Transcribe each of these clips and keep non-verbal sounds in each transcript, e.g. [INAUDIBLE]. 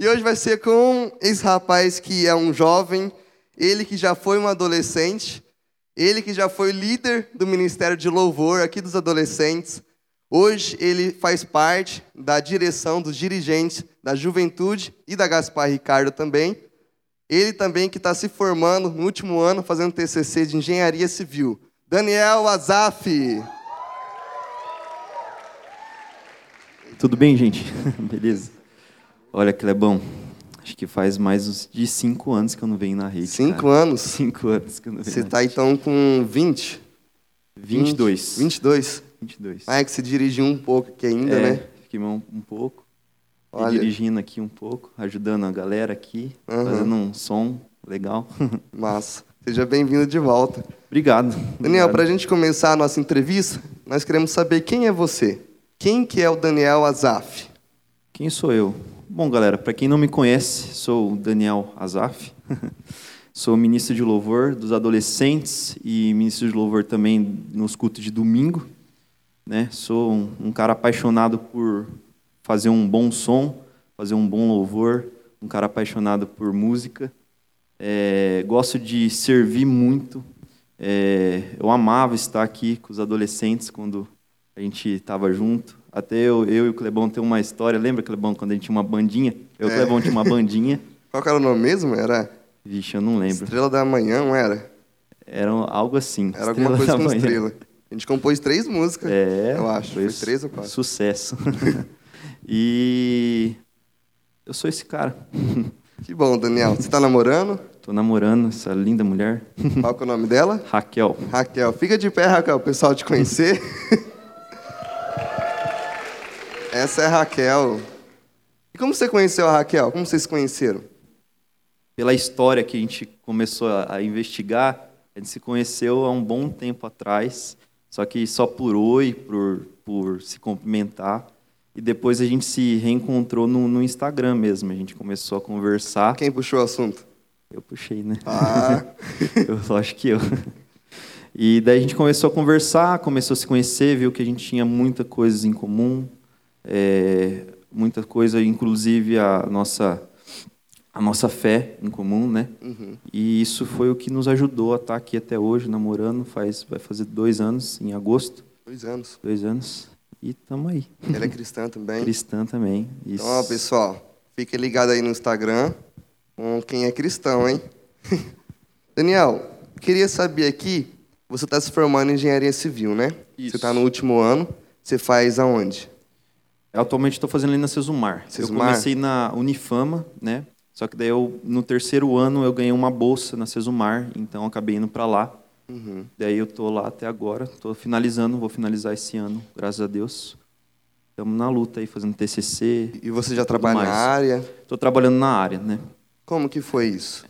E hoje vai ser com esse rapaz que é um jovem, ele que já foi um adolescente, ele que já foi líder do Ministério de Louvor aqui dos adolescentes. Hoje ele faz parte da direção dos dirigentes da Juventude e da Gaspar Ricardo também. Ele também que está se formando no último ano, fazendo TCC de Engenharia Civil. Daniel Azaf. Tudo bem, gente? [LAUGHS] Beleza? Olha, Clebão, acho que faz mais de cinco anos que eu não venho na rede. Cinco cara. anos? [LAUGHS] Cinco anos que eu não venho Você está então com 20? 22. 22? 22. Ah, é que você dirigiu um pouco aqui ainda, é, né? Fiquei um, um pouco. e Olha. dirigindo aqui um pouco, ajudando a galera aqui, Aham. fazendo um som legal. [LAUGHS] Massa. Seja bem-vindo de volta. Obrigado. Daniel, para a gente começar a nossa entrevista, nós queremos saber quem é você. Quem que é o Daniel Azaf? Quem sou eu? Bom, galera, para quem não me conhece, sou Daniel Azaf. [LAUGHS] sou ministro de louvor dos adolescentes e ministro de louvor também nos cultos de domingo. Né? Sou um, um cara apaixonado por fazer um bom som, fazer um bom louvor, um cara apaixonado por música. É, gosto de servir muito. É, eu amava estar aqui com os adolescentes quando a gente estava junto. Até eu, eu e o Clebão tem uma história. Lembra, Clebão, quando a gente tinha uma bandinha? Eu e o É. Clebão tinha uma bandinha. [LAUGHS] Qual era o nome mesmo? Era Vixe, eu não lembro. Estrela da Manhã, não era? Era algo assim. Era alguma coisa com Manhã. estrela. A gente compôs três músicas, É, eu acho. Foi su- três ou quatro. Sucesso. [LAUGHS] e eu sou esse cara. [LAUGHS] Que bom, Daniel. Você está namorando? Tô namorando essa linda mulher, Qual que é o nome dela? Raquel. Raquel. Fica de pé, Raquel, o pessoal te conhecer. Essa é a Raquel. E como você conheceu a Raquel? Como vocês se conheceram? Pela história que a gente começou a, investigar, a gente se conheceu há um bom tempo atrás, só que só por oi, por, por se cumprimentar. E depois a gente se reencontrou no, no Instagram mesmo. A gente começou a conversar. Quem puxou o assunto? Eu puxei, né? Ah, [LAUGHS] eu lógico que eu. E daí a gente começou a conversar, começou a se conhecer, viu que a gente tinha muita coisas em comum, é, muita coisa, inclusive a nossa a nossa fé em comum, né? uhum. E isso foi o que nos ajudou a estar aqui até hoje, namorando, faz vai fazer dois anos em agosto, dois anos. dois anos e estamos aí. Ela é cristã também. Cristã também. Isso. Então, ó, pessoal, fique ligado aí no Instagram com quem é cristão, hein? [LAUGHS] Daniel, queria saber aqui, você está se formando em engenharia civil, né? Isso. Você está no último ano. Você faz aonde? Atualmente estou fazendo ali na Sesumar. Sesumar? Eu comecei na Unifama, né? Só que daí eu, no terceiro ano eu ganhei uma bolsa na Sesumar, então acabei indo para lá. Uhum. Daí eu tô lá até agora, tô finalizando, vou finalizar esse ano, graças a Deus. Estamos na luta aí, fazendo TCC. E você já trabalha mais. na área? Estou trabalhando na área, né? Como que foi isso?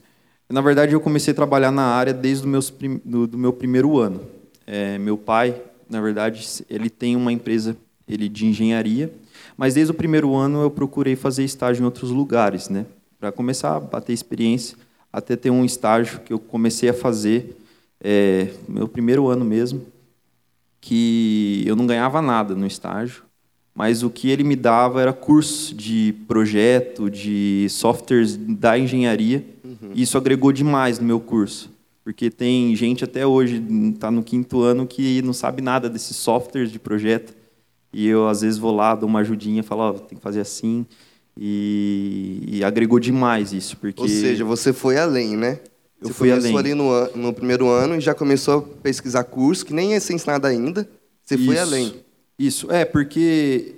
Na verdade, eu comecei a trabalhar na área desde o meus prim- do, do meu primeiro ano. É, meu pai, na verdade, ele tem uma empresa ele de engenharia, mas desde o primeiro ano eu procurei fazer estágio em outros lugares, né? Para começar a bater experiência, até ter um estágio que eu comecei a fazer, é, meu primeiro ano mesmo, que eu não ganhava nada no estágio, mas o que ele me dava era curso de projeto, de softwares da engenharia, e isso agregou demais no meu curso, porque tem gente até hoje, está no quinto ano, que não sabe nada desses softwares de projeto, e eu às vezes vou lá, dou uma ajudinha, falo, ó, tem que fazer assim, e, e agregou demais isso, porque... Ou seja, você foi além, né? Eu você fui começou além. ali no, no primeiro ano e já começou a pesquisar curso, que nem ia ser ensinado ainda. Você foi Isso, além. Isso, é, porque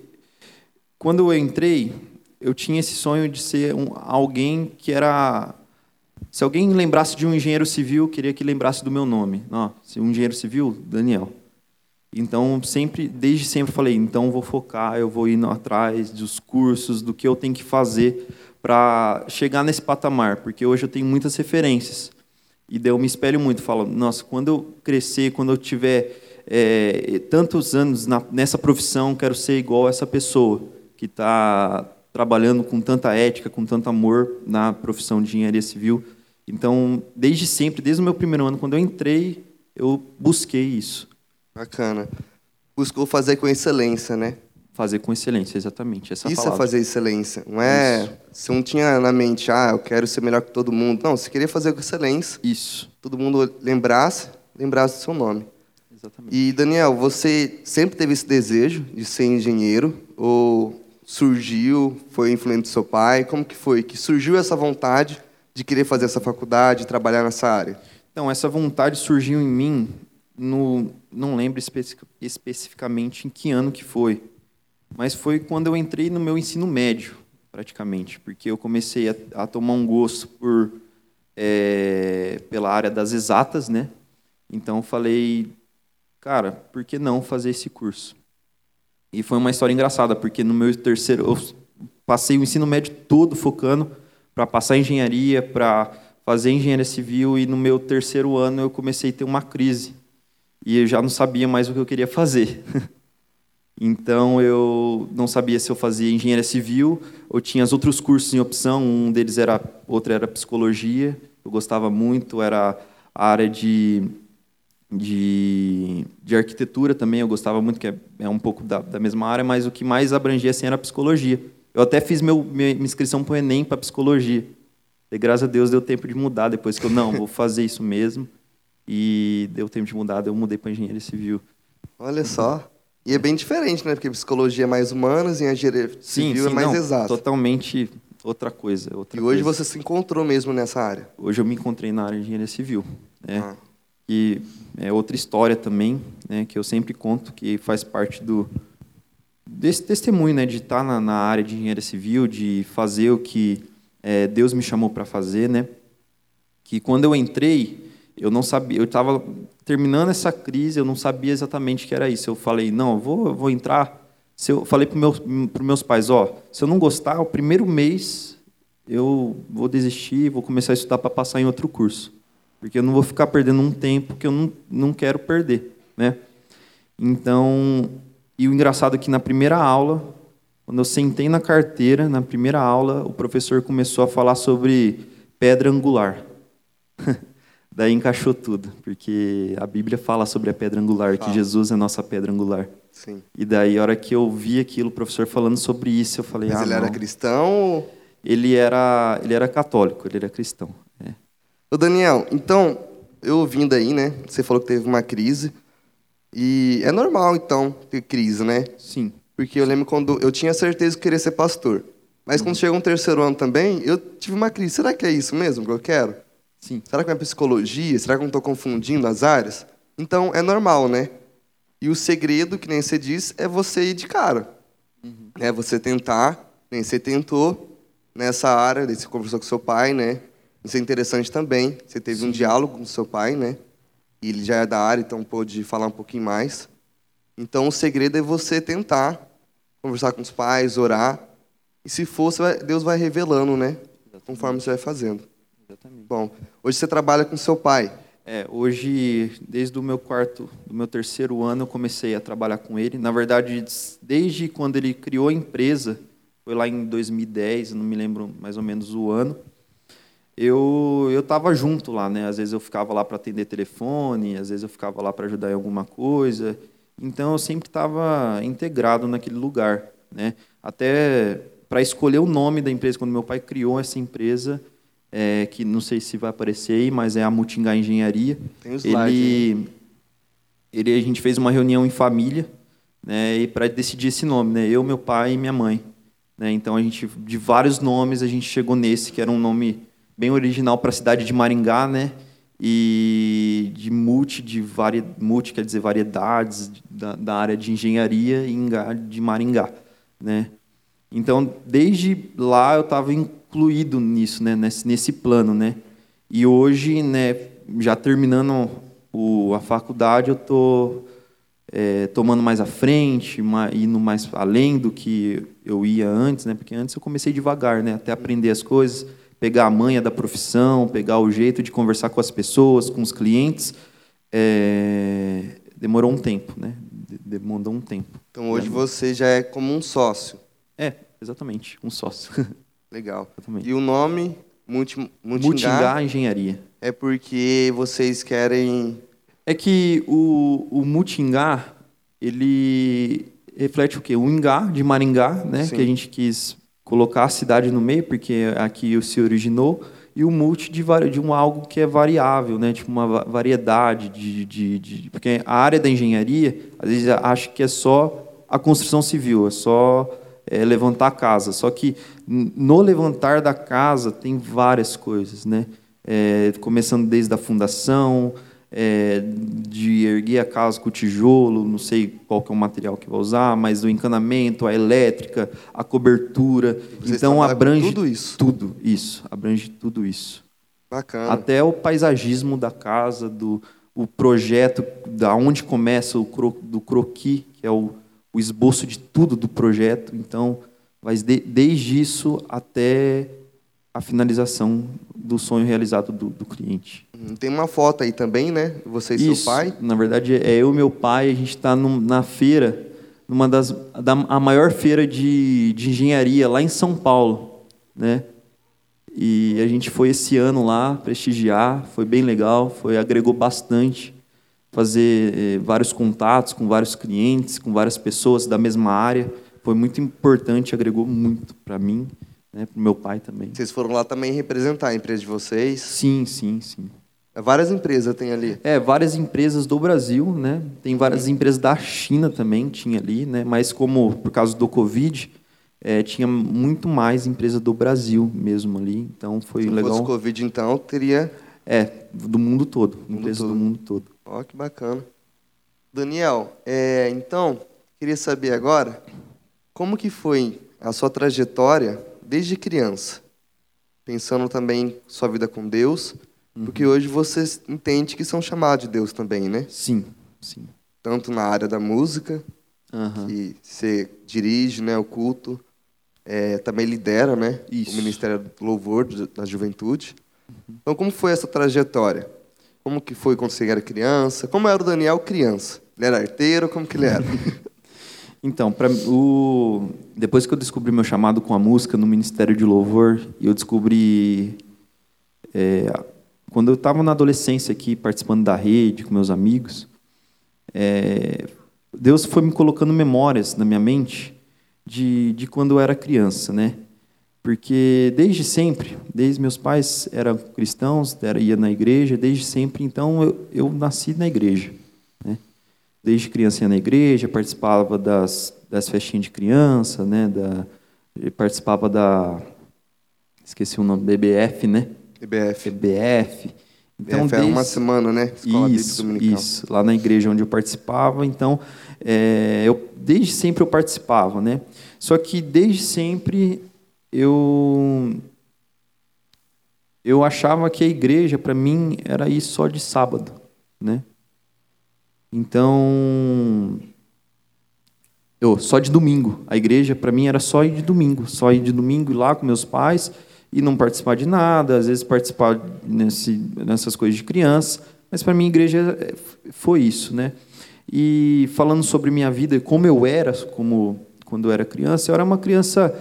quando eu entrei, eu tinha esse sonho de ser um, alguém que era. Se alguém lembrasse de um engenheiro civil, eu queria que lembrasse do meu nome. Ó, se um engenheiro civil, Daniel. Então, sempre, desde sempre, falei: então vou focar, eu vou indo atrás dos cursos, do que eu tenho que fazer para chegar nesse patamar, porque hoje eu tenho muitas referências. E daí eu me espelho muito, falo, nossa, quando eu crescer, quando eu tiver é, tantos anos na, nessa profissão, quero ser igual essa pessoa que está trabalhando com tanta ética, com tanto amor na profissão de engenharia civil. Então, desde sempre, desde o meu primeiro ano, quando eu entrei, eu busquei isso. Bacana. Buscou fazer com excelência, né? Fazer com excelência, exatamente. Essa Isso palavra. é fazer excelência. Não é. Isso. Você não tinha na mente, ah, eu quero ser melhor que todo mundo. Não, você queria fazer com excelência. Isso, Todo mundo lembrasse, lembrasse do seu nome. exatamente. E Daniel, você sempre teve esse desejo de ser engenheiro ou surgiu, foi influente do seu pai? Como que foi que surgiu essa vontade de querer fazer essa faculdade, trabalhar nessa área? Então, essa vontade surgiu em mim, no, não lembro especi- especificamente em que ano que foi, mas foi quando eu entrei no meu ensino médio, praticamente, porque eu comecei a, a tomar um gosto por, é, pela área das exatas, né? Então, falei, cara, por que não fazer esse curso? E foi uma história engraçada, porque no meu terceiro, eu passei o ensino médio todo focando para passar engenharia, para fazer engenharia civil, e no meu terceiro ano eu comecei a ter uma crise. E eu já não sabia mais o que eu queria fazer. [LAUGHS] Então eu não sabia se eu fazia engenharia civil ou tinha os outros cursos em opção. Um deles era, outro era psicologia. Eu gostava muito. Era a área de de, de arquitetura também. Eu gostava muito que é, é um pouco da, da mesma área, mas o que mais abrangia assim era psicologia. Eu até fiz meu, minha inscrição para o Enem para psicologia. E graças a Deus deu tempo de mudar depois que eu não vou fazer isso mesmo. E deu tempo de mudar, eu mudei para engenharia civil. Olha só. E é bem diferente, né? Porque psicologia é mais humanas e engenharia Sim, civil sim, é mais não, exata. totalmente outra coisa. Outra E hoje coisa. você se encontrou mesmo nessa área. Hoje eu me encontrei na área de engenharia civil, né? Ah. que é outra história também, né, que eu sempre conto, que faz parte do desse testemunho, né, de estar na, na área de engenharia civil, de fazer o que é, Deus me chamou para fazer, né? Que quando eu entrei, eu não sabia, eu estava terminando essa crise, eu não sabia exatamente o que era isso. Eu falei, não, eu vou, eu vou entrar. Se eu falei para meus, os meus pais, ó, se eu não gostar, o primeiro mês eu vou desistir, vou começar a estudar para passar em outro curso porque eu não vou ficar perdendo um tempo que eu não, não quero perder, né? Então, e o engraçado é que na primeira aula, quando eu sentei na carteira, na primeira aula, o professor começou a falar sobre pedra angular. [LAUGHS] Daí encaixou tudo, porque a Bíblia fala sobre a pedra angular, que. Jesus é a nossa pedra angular. Sim. E daí, a hora que eu vi aquilo, o professor falando sobre isso, eu falei, Mas ah, ele era não. cristão ou... Ele era, ele era católico, ele era cristão. é. Ô Daniel, então, eu ouvindo aí, né? Você falou que teve uma crise. E é normal, então, ter crise, né? Sim, Porque eu lembro quando eu tinha certeza que queria ser pastor. Mas quando chegou um terceiro ano também, eu tive uma crise. Será que é isso mesmo que eu quero? Sim. Será que é psicologia? Será que eu não estou confundindo as áreas? Então, é normal, né? E o segredo, que nem você disse, é você ir de cara. É você tentar, nem você tentou nessa área, daí você conversou com seu pai, né? Isso é interessante também. Você teve um diálogo com seu pai, né? E ele já é da área, então pôde falar um pouquinho mais. Então, o segredo é você tentar conversar com os pais, orar. E se for, vai- Deus vai revelando, né? Conforme você vai fazendo. Exatamente. Bom, hoje você trabalha com seu pai. É, hoje, desde o meu quarto, do meu terceiro ano, eu comecei a trabalhar com ele. Na verdade, desde quando ele criou a empresa, foi lá em 2010, eu não me lembro mais ou menos o ano. Eu eu estava junto lá, né? Às vezes eu ficava lá para atender telefone, às vezes eu ficava lá para ajudar em alguma coisa. Então eu sempre estava integrado naquele lugar, né? Até para escolher o nome da empresa, quando meu pai criou essa empresa, é, que não sei se vai aparecer aí, mas é a Mutingá Engenharia. Tem o slide, Ele, ele, a gente fez uma reunião em família, né, e para decidir esse nome, né, eu, meu pai e minha mãe, né, então a gente de vários nomes a gente chegou nesse que era um nome bem original para a cidade de Maringá, né, e de multi de vari, multi quer dizer variedades da, da área de engenharia e de Maringá, né. Então, desde lá eu estava incluído nisso, né, nesse, nesse plano, né. E hoje, né, já terminando o, a faculdade, eu tô é, tomando mais à frente, indo mais além do que eu ia antes, né? Porque antes eu comecei devagar, né? Até aprender as coisas, pegar a manha da profissão, pegar o jeito de conversar com as pessoas, com os clientes. É, demorou um tempo, né? De- Demandou um tempo. Então hoje você já é como um sócio. É, exatamente, um sócio. [LAUGHS] Legal. Exatamente. E o nome Mutingá, Mutingá Engenharia. é porque vocês querem. É que o, o Mutingá, ele, reflete o quê? O Ingá, de Maringá, né? Sim. Que a gente quis colocar a cidade no meio, porque aqui se originou, e o multi de, de um algo que é variável, né? Tipo uma va- variedade de, de, de- Porque a área da engenharia, às vezes, acha que é só a construção civil, é só é, levantar a casa. Só que no levantar da casa tem várias coisas, né? É, começando desde a fundação, é, de erguer a casa com tijolo, não sei qual que é o material que vai usar, mas o encanamento, a elétrica, a cobertura. Vocês então abrange tudo isso? Tudo isso, abrange tudo isso. Bacana. Até o paisagismo da casa, do o projeto, da onde começa o cro, do croqui, que é o, o esboço de tudo do projeto. Então, vai de, desde isso até a finalização do sonho realizado do, do cliente. Hum, Tem uma foto aí também, né? Você e Isso, seu pai. Na verdade, é eu e meu pai, a gente está na feira, numa das da, a maior feira de, de engenharia lá em São Paulo, né? E a gente foi esse ano lá prestigiar, foi bem legal, foi agregou bastante, fazer eh, vários contatos com vários clientes, com várias pessoas da mesma área, foi muito importante, agregou muito para mim, né? Para meu pai também. Vocês foram lá também representar a empresa de vocês. Sim, sim, sim. Várias empresas tem ali. É, várias empresas do Brasil, né? Tem várias empresas da China também, tinha ali, né? Mas como por causa do Covid, é, tinha muito mais empresa do Brasil mesmo ali. Então foi Se legal. fosse Covid, então, teria... É, do mundo todo, Mundo empresas todo. do mundo todo. Ó, que bacana. Daniel, é, então, queria saber agora, como que foi a sua trajetória desde criança? Pensando também sua vida com Deus, porque hoje você entende que são chamados de Deus também, né? Sim, sim. Tanto na área da música, Aham. que você dirige né, o culto, é, também lidera né, Isso. o Ministério do Louvor da Juventude. Então, como foi essa trajetória? Como que foi quando você era criança? Como era o Daniel criança? Ele era arteiro? Como que ele era? [LAUGHS] Então, pra, o, depois que eu descobri meu chamado com a música no Ministério de Louvor, eu descobri. é, quando eu estava na adolescência aqui, participando da rede com meus amigos, é, Deus foi me colocando memórias na minha mente de, de quando eu era criança, né? Porque desde sempre, desde meus pais eram cristãos, era, ia na igreja, desde sempre, então eu, eu nasci na igreja, né? Desde criança ia na igreja, participava das, das festinhas de criança, né? Da, participava da, esqueci o nome, BBF, né? IBF. BBF. Então, é uma semana, né? Escola Isso, isso, lá na igreja onde eu participava. Então, é, eu, desde sempre eu participava, né? Só que desde sempre eu eu achava que a igreja para mim era ir só de sábado, né? Então, eu só de domingo. A igreja para mim era só ir de domingo, só ir de domingo ir lá com meus pais e não participar de nada, às vezes participar nesse, nessas coisas de criança, mas para mim a igreja é, foi isso, né? E falando sobre minha vida como eu era, como quando eu era criança, eu era uma criança,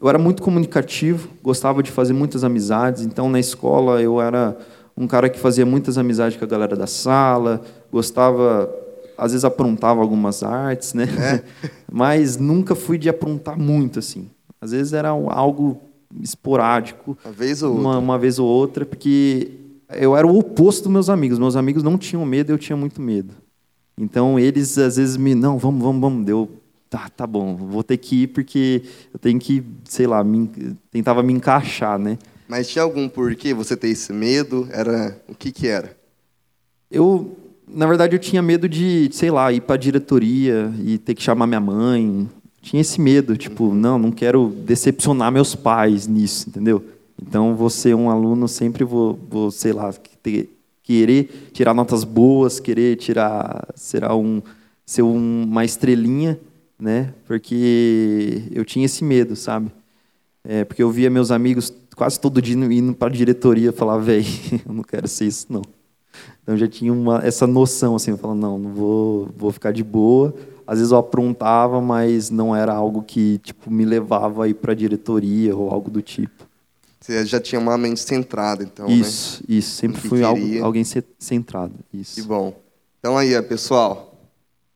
eu era muito comunicativo, gostava de fazer muitas amizades, então na escola eu era um cara que fazia muitas amizades com a galera da sala, gostava, às vezes aprontava algumas artes, né? [LAUGHS] Mas nunca fui de aprontar muito assim. Às vezes era algo esporádico, Uma vez ou outra. uma, uma vez ou outra, porque eu era o oposto dos meus amigos. Meus amigos não tinham medo, eu tinha muito medo. Então eles às vezes me, não, vamos, vamos, vamos. Deu, tá, tá bom, vou ter que ir porque eu tenho que, sei lá, me, tentava me encaixar, né? Mas tinha algum porquê você ter esse medo? Era o que que era? Eu, na verdade, eu tinha medo de, sei lá, ir para a diretoria e ter que chamar minha mãe. Tinha esse medo, tipo, não, não quero decepcionar meus pais nisso, entendeu? Então, vou ser um aluno, sempre vou, vou sei lá, ter, querer tirar notas boas, querer tirar, será um, ser um, uma estrelinha, né? Porque eu tinha esse medo, sabe? É, porque eu via meus amigos quase todo dia indo para a diretoria falar, velho, [LAUGHS] eu não quero ser isso, não. Então já tinha uma, essa noção, assim, falando, não, não vou, vou ficar de boa. Às vezes eu aprontava, mas não era algo que tipo me levava a ir para a diretoria ou algo do tipo. Você já tinha uma mente centrada, então, né? isso, isso. Sempre que fui algo, alguém ce- centrado. Que Isso. bom. Então aí, pessoal,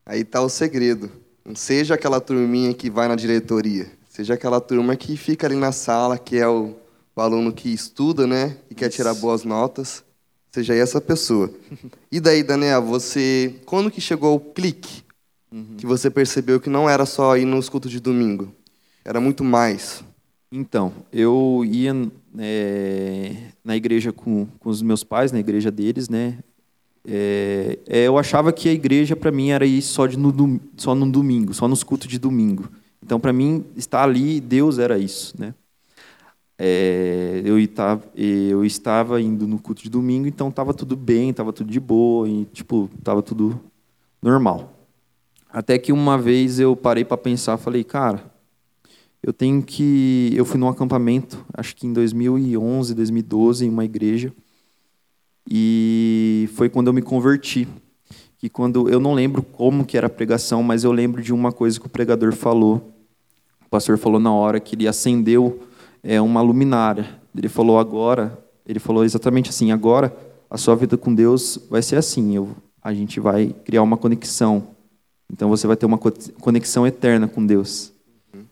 aí tá o segredo. Seja aquela turminha que vai na diretoria, seja aquela turma que fica ali na sala, que é o, o aluno que estuda, né, e quer tirar boas notas. Seja essa pessoa. [LAUGHS] E daí, Daniel, você, quando que chegou o clique, uhum. que você percebeu que não era só ir nos cultos de domingo, era muito mais? Então, eu ia é, na igreja com, com os meus pais, na igreja deles, né? É, é, eu achava que a igreja para mim era ir só, de, no, só no domingo, só nos cultos de domingo. Então, para mim, estar ali, Deus era isso, né? É, eu, estava, eu estava indo no culto de domingo, então estava tudo bem, estava tudo de boa, e, tipo, estava tudo normal. Até que uma vez eu parei para pensar, falei, cara, eu tenho que. Eu fui num acampamento, acho que em 2011, 2012, em uma igreja. E foi quando eu me converti. Que quando eu não lembro como que era a pregação, mas eu lembro de uma coisa que o pregador falou. O pastor falou na hora que ele acendeu é, uma luminária. Ele falou agora, ele falou exatamente assim, agora a sua vida com Deus vai ser assim. Eu, a gente vai criar uma conexão. Então você vai ter uma conexão eterna com Deus.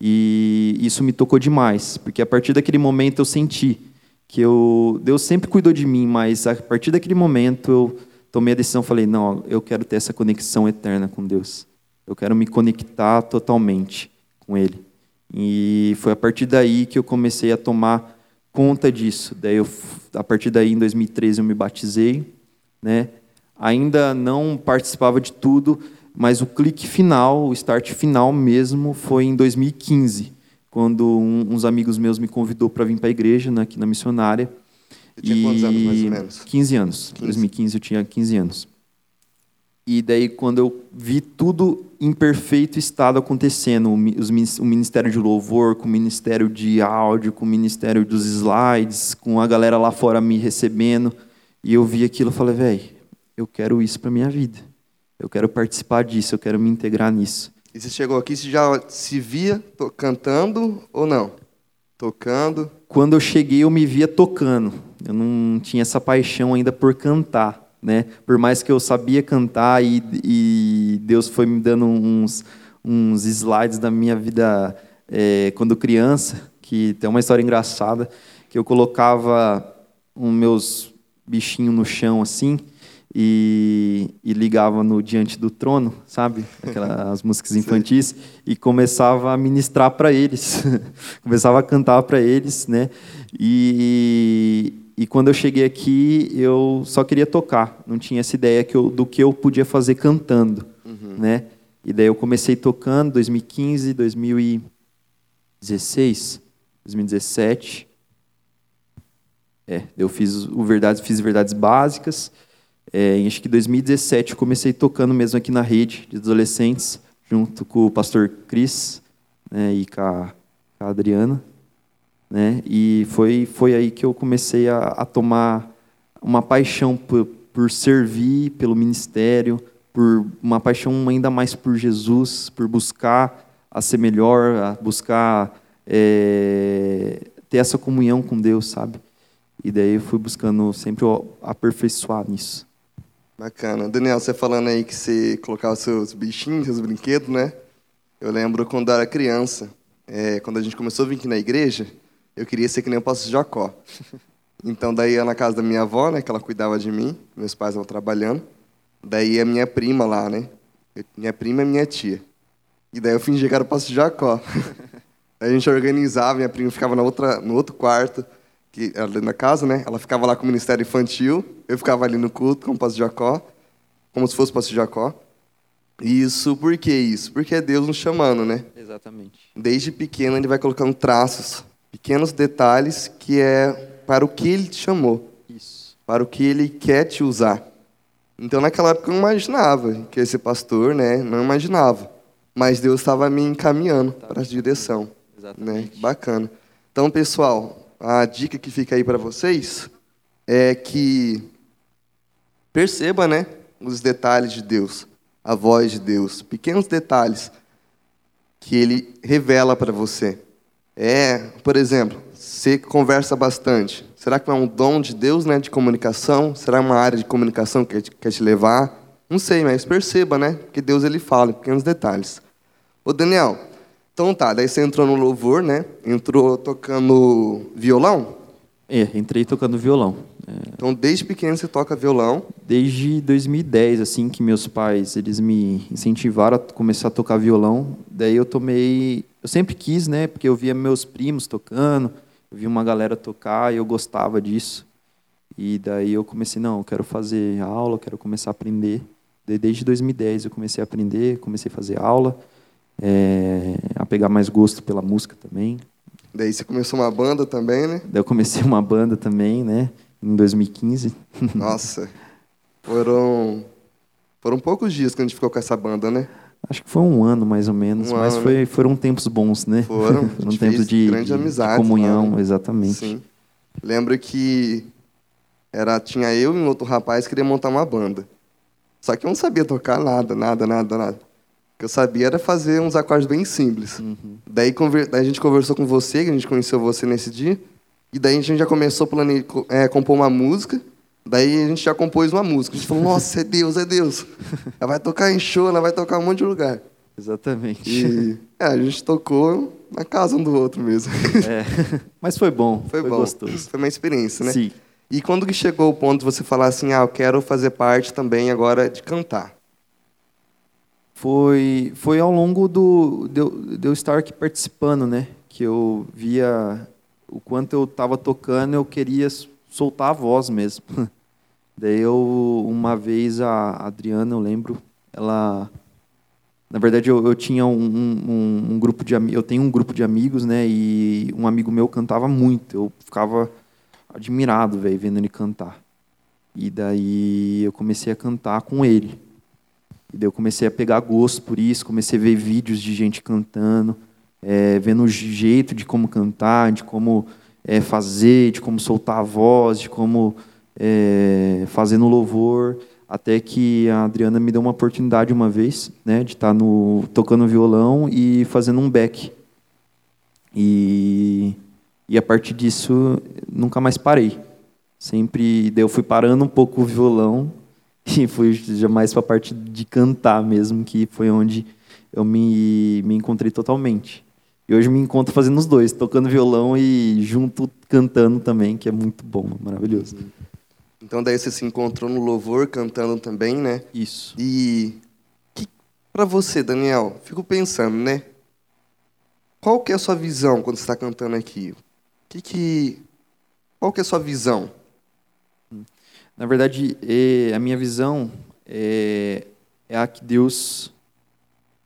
E isso me tocou demais, porque a partir daquele momento eu senti que eu, Deus sempre cuidou de mim, mas a partir daquele momento eu tomei a decisão, falei, não, eu quero ter essa conexão eterna com Deus. Eu quero me conectar totalmente com Ele. E foi a partir daí que eu comecei a tomar conta disso. Daí eu, a partir daí, em 2013, eu me batizei, né? Ainda não participava de tudo, mas o clique final, o start final mesmo, foi em 2015, quando um, uns amigos meus me convidou para vir para a igreja, né, aqui na missionária. Você tinha e... quantos anos, mais ou menos? 15 anos. 15. 2015 eu tinha 15 anos. E daí, quando eu vi tudo em perfeito estado acontecendo, o Ministério de Louvor, com o Ministério de Áudio, com o Ministério dos Slides, com a galera lá fora me recebendo, e eu vi aquilo e falei, velho, eu quero isso para minha vida. Eu quero participar disso, eu quero me integrar nisso. E você chegou aqui, você já se via cantando ou não? Tocando? Quando eu cheguei, eu me via tocando. Eu não tinha essa paixão ainda por cantar. Né? Por mais que eu sabia cantar e, e Deus foi me dando uns, uns slides da minha vida é, quando criança, que tem uma história engraçada, que eu colocava os meus bichinhos no chão assim, e, e, ligava no Diante do Trono, sabe? Aquelas [LAUGHS] músicas infantis, e começava a ministrar para eles, [LAUGHS] começava a cantar para eles, né? E, e quando eu cheguei aqui, eu só queria tocar, não tinha essa ideia que eu, do que eu podia fazer cantando, uhum. né? E daí eu comecei tocando 2015, 2016, 2017. É, eu fiz o verdades, fiz verdades básicas. É, em acho que 2017 eu comecei tocando mesmo aqui na rede de adolescentes, junto com o pastor Cris né, e com a, com a, Adriana. Né, e foi, foi aí que eu comecei a, a tomar uma paixão por, por servir pelo ministério, por uma paixão ainda mais por Jesus, por buscar a ser melhor, a buscar é, ter essa comunhão com Deus, sabe? E daí eu fui buscando sempre aperfeiçoar nisso. Bacana. Daniel, você falando aí que você colocava seus bichinhos, seus brinquedos, né? Eu lembro quando eu era criança, é, quando a gente começou a vir aqui na igreja, eu queria ser que nem o pastor Jacó. [LAUGHS] Então, daí ia na casa da minha avó, né, que ela cuidava de mim, meus pais estavam trabalhando. Daí a minha prima lá, né? Minha prima e minha tia. E daí eu fingia que era o pastor Jacó. [LAUGHS] A gente organizava, minha prima ficava na outra, no outro quarto que era dentro da casa, né? Ela ficava lá com o Ministério Infantil, eu ficava ali no culto com o pastor Jacó, como se fosse o pastor Jacó. Isso, por que isso? Porque é Deus nos chamando, né? Exatamente. Desde pequeno ele vai colocando traços, pequenos detalhes que é para o que ele te chamou. Isso. Para o que ele quer te usar. Então naquela época eu não imaginava que ia ser pastor, né? Não imaginava. Mas Deus estava me encaminhando tá. para essa direção. Né? Exatamente. Né? Bacana. Então, pessoal, a dica que fica aí para vocês é que perceba, né, os detalhes de Deus, a voz de Deus, pequenos detalhes que ele revela para você. É, por exemplo, você conversa bastante. Será que é um dom de Deus, né, de comunicação? Será uma área de comunicação que quer te levar? Não sei, mas perceba, né, que Deus ele fala em pequenos detalhes. Ô, Daniel, então tá, daí você entrou no louvor, né? Entrou tocando violão? É, entrei tocando violão. É, Então, desde pequeno você toca violão. desde 2010, assim, que meus pais, eles me incentivaram a começar a tocar violão. Daí eu tomei... Eu sempre quis, né? Porque eu via meus primos tocando, eu via uma galera tocar e eu gostava disso. E daí eu comecei, não, eu quero fazer aula, eu quero começar a aprender. Daí, desde 2010 eu comecei a aprender, comecei a fazer aula, é, a pegar mais gosto pela música também. Daí você começou uma banda também, né? Daí eu comecei uma banda também, né? Em 2015. [LAUGHS] Nossa, foram foram poucos dias que a gente ficou com essa banda, né? Acho que foi um ano mais ou menos, Um mas ano, foi, foram tempos bons, né? Foram. [LAUGHS] Foram tempos de, grande de- de amizade comunhão, lá, né? exatamente. Sim. Lembro que era tinha eu e um outro rapaz que queria montar uma banda. Só que eu não sabia tocar nada, nada, nada, nada. Que eu sabia era fazer uns acordes bem simples. Uhum. Daí, conver- daí a gente conversou com você, que a gente conheceu você nesse dia. E daí a gente já começou a plane... é, compor uma música. Daí a gente já compôs uma música. A gente falou, nossa, é Deus, é Deus. [LAUGHS] Ela vai tocar em show, ela vai tocar em um monte de lugar. Exatamente. E é, a gente tocou na casa um do outro mesmo. [LAUGHS] É. Mas foi bom, Foi, foi, bom. gostoso. Foi uma experiência, né? Sim. E quando que chegou o ponto de você falar assim, ah, eu quero fazer parte também agora de cantar? Foi, foi ao longo do de eu, estar aqui participando, né? Que eu via o quanto eu estava tocando, eu queria soltar a voz mesmo. [LAUGHS] Daí eu, uma vez, a Adriana, eu lembro, ela... Na verdade, eu, eu tinha um, um, um grupo de eu tenho um grupo de amigos, né? E um amigo meu cantava muito, eu ficava admirado, velho, vendo ele cantar. E daí eu comecei a cantar com ele. E daí eu comecei a pegar gosto por isso, comecei a ver vídeos de gente cantando, é, vendo o jeito de como cantar, de como é, fazer, de como soltar a voz, de como é, fazer no louvor, até que a Adriana me deu uma oportunidade uma vez, né, de estar no tocando violão e fazendo um back. E, e a partir disso nunca mais parei. Sempre, daí eu fui parando um pouco o violão e fui já mais para a parte de cantar mesmo, que foi onde eu me, me encontrei totalmente. E hoje me encontro fazendo os dois, tocando violão e junto cantando também, que é muito bom, maravilhoso. Então daí você se encontrou no louvor cantando também, né? Isso. E que para você, Daniel, fico pensando, né? Qual que é a sua visão quando você está cantando aqui? Que que qual que é a sua visão? Na verdade, é, a minha visão é, é a que Deus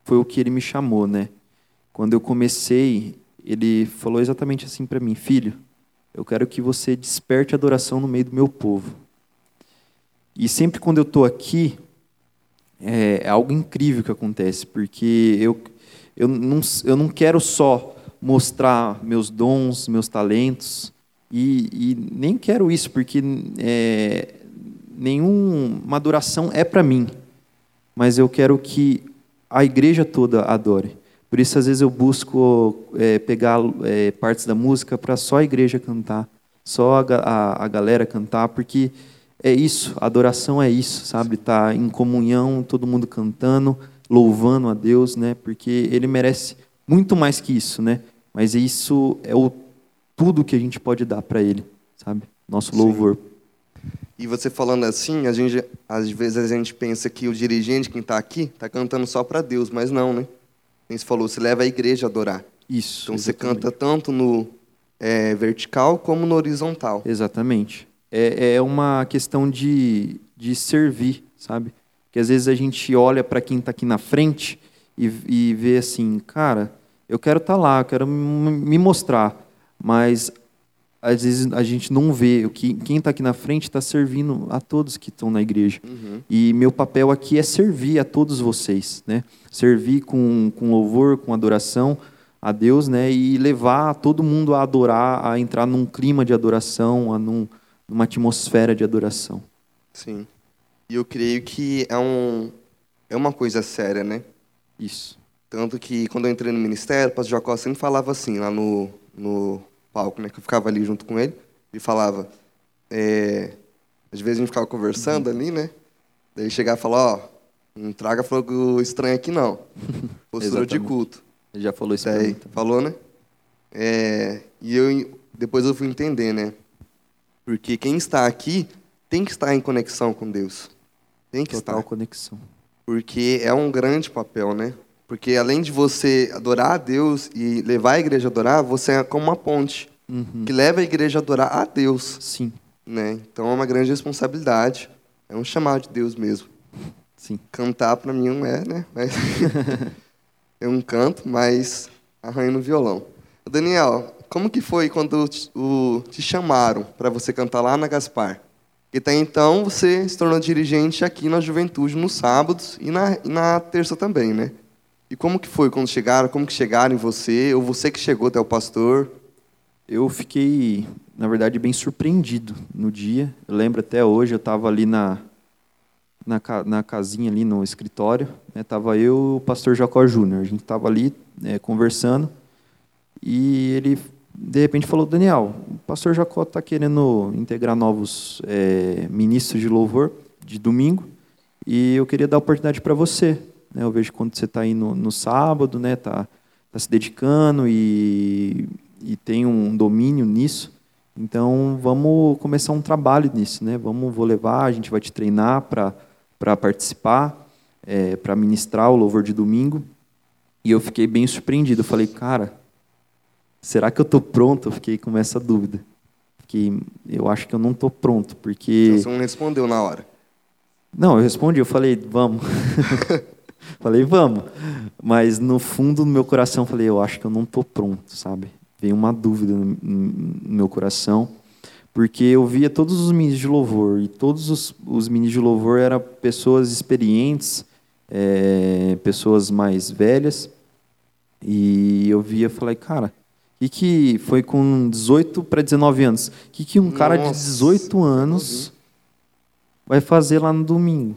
foi o que Ele me chamou, né? Quando eu comecei, Ele falou exatamente assim para mim, filho, eu quero que você desperte adoração no meio do meu povo. E sempre quando eu estou aqui, é, é algo incrível que acontece, porque eu, eu, não, eu não quero só mostrar meus dons, meus talentos, e, e nem quero isso, porque é, nenhuma adoração é para mim, mas eu quero que a igreja toda adore. Por isso, às vezes, eu busco é, pegar é, partes da música para só a igreja cantar, só a, a, a galera cantar, porque é isso, a adoração é isso, sabe? Tá em comunhão, todo mundo cantando, louvando a Deus, né? Porque Ele merece muito mais que isso, né? Mas isso é o tudo que a gente pode dar para Ele, sabe? Nosso Sim. E você falando assim, a gente, às vezes a gente pensa que o dirigente, quem está aqui, está cantando só para Deus, mas não, né? Como você falou, você leva a igreja a adorar. Isso. Então você exatamente. canta tanto no é, vertical como no horizontal. Exatamente. É, é uma questão de, de servir, sabe? Que às vezes a gente olha para quem está aqui na frente e, e vê assim, cara, eu quero estar lá, eu quero me me mostrar, mas às vezes a gente não vê o que quem está aqui na frente está servindo a todos que estão na igreja. Uhum. E meu papel aqui é servir a todos vocês, né? Servir com, com louvor, com adoração a Deus, né? E levar todo mundo a adorar, a entrar num clima de adoração, a num, numa atmosfera de adoração. Sim. E eu creio que é, um, é uma coisa séria, né? Isso. Tanto que quando eu entrei no ministério, o pastor Jacó sempre falava assim, lá no, no palco, né? Que eu ficava ali junto com ele. Ele falava... é, às vezes a gente ficava conversando ali, né? Daí chegava e falava, ó... Não traga fogo estranho aqui, não. [LAUGHS] Postura de culto. Ele já falou isso pra Daí, mim. também. falou, né? É, e eu depois eu fui entender, né? Porque quem está aqui tem que estar em conexão com Deus. Tem que Total estar. conexão. Porque é um grande papel, né? Porque além de você adorar a Deus e levar a igreja a adorar, você é como uma ponte Uhum. que leva a igreja a adorar a Deus, Sim, né? Então é uma grande responsabilidade. É um chamado de Deus mesmo. sim. Cantar para mim não é, né? Mas eu [LAUGHS] não canto, mas arranho no violão. Daniel, como que foi quando te, o, te chamaram para você cantar lá na Gaspar? E até então você se tornou dirigente aqui na Juventude nos sábados e na, e na terça também, né? E como que foi quando chegaram? Como que chegaram em você? Ou você que chegou até o pastor? Eu fiquei, na verdade, bem surpreendido no dia. Eu lembro até hoje, eu estava ali na, na, na casinha, ali no escritório. Né, tava eu e o pastor Jacó Júnior. A gente estava ali é, conversando e ele, de repente, falou: Daniel, o pastor Jacó está querendo integrar novos é, ministros de louvor de domingo e eu queria dar oportunidade para você. Né? Eu vejo quando você está aí no, no sábado, né? Tá, tá se dedicando e, e tem um domínio nisso. Então vamos começar um trabalho nisso, né? Vamos, vou levar, a gente vai te treinar para para participar, é, para ministrar o louvor de domingo. E eu fiquei bem surpreendido. Eu falei, cara, será que eu tô pronto? Eu fiquei com essa dúvida. Fiquei, eu acho que eu não tô pronto, porque Você não respondeu na hora. não, eu respondi, eu falei, vamos. [LAUGHS] falei, vamos. Mas no fundo do meu coração, falei, eu acho que eu não estou pronto, sabe? Veio uma dúvida no, no meu coração, porque eu via todos os ministros de louvor, e todos os, os ministros de louvor eram pessoas experientes, é, pessoas mais velhas, e eu via, falei, cara, o que, que foi com 18 para 19 anos? O que, que um cara de Nossa, 18 anos vai fazer lá no domingo?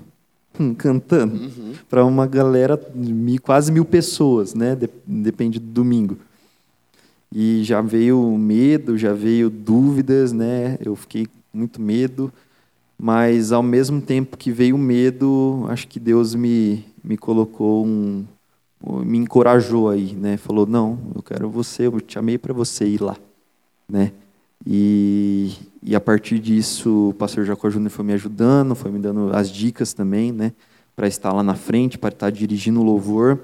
Hum, Cantando Uhum. para uma galera, mi- quase mil pessoas, né? De- Depende do domingo. E já veio medo, já veio dúvidas, né? Eu fiquei muito medo, mas ao mesmo tempo que veio medo, acho que Deus me, me colocou um, me encorajou aí, né? Falou não, eu quero você, eu te chamei para você ir lá, né? E, e a partir disso, o pastor Jacó Júnior foi me ajudando, foi me dando as dicas também, né? Para estar lá na frente, para estar dirigindo o louvor.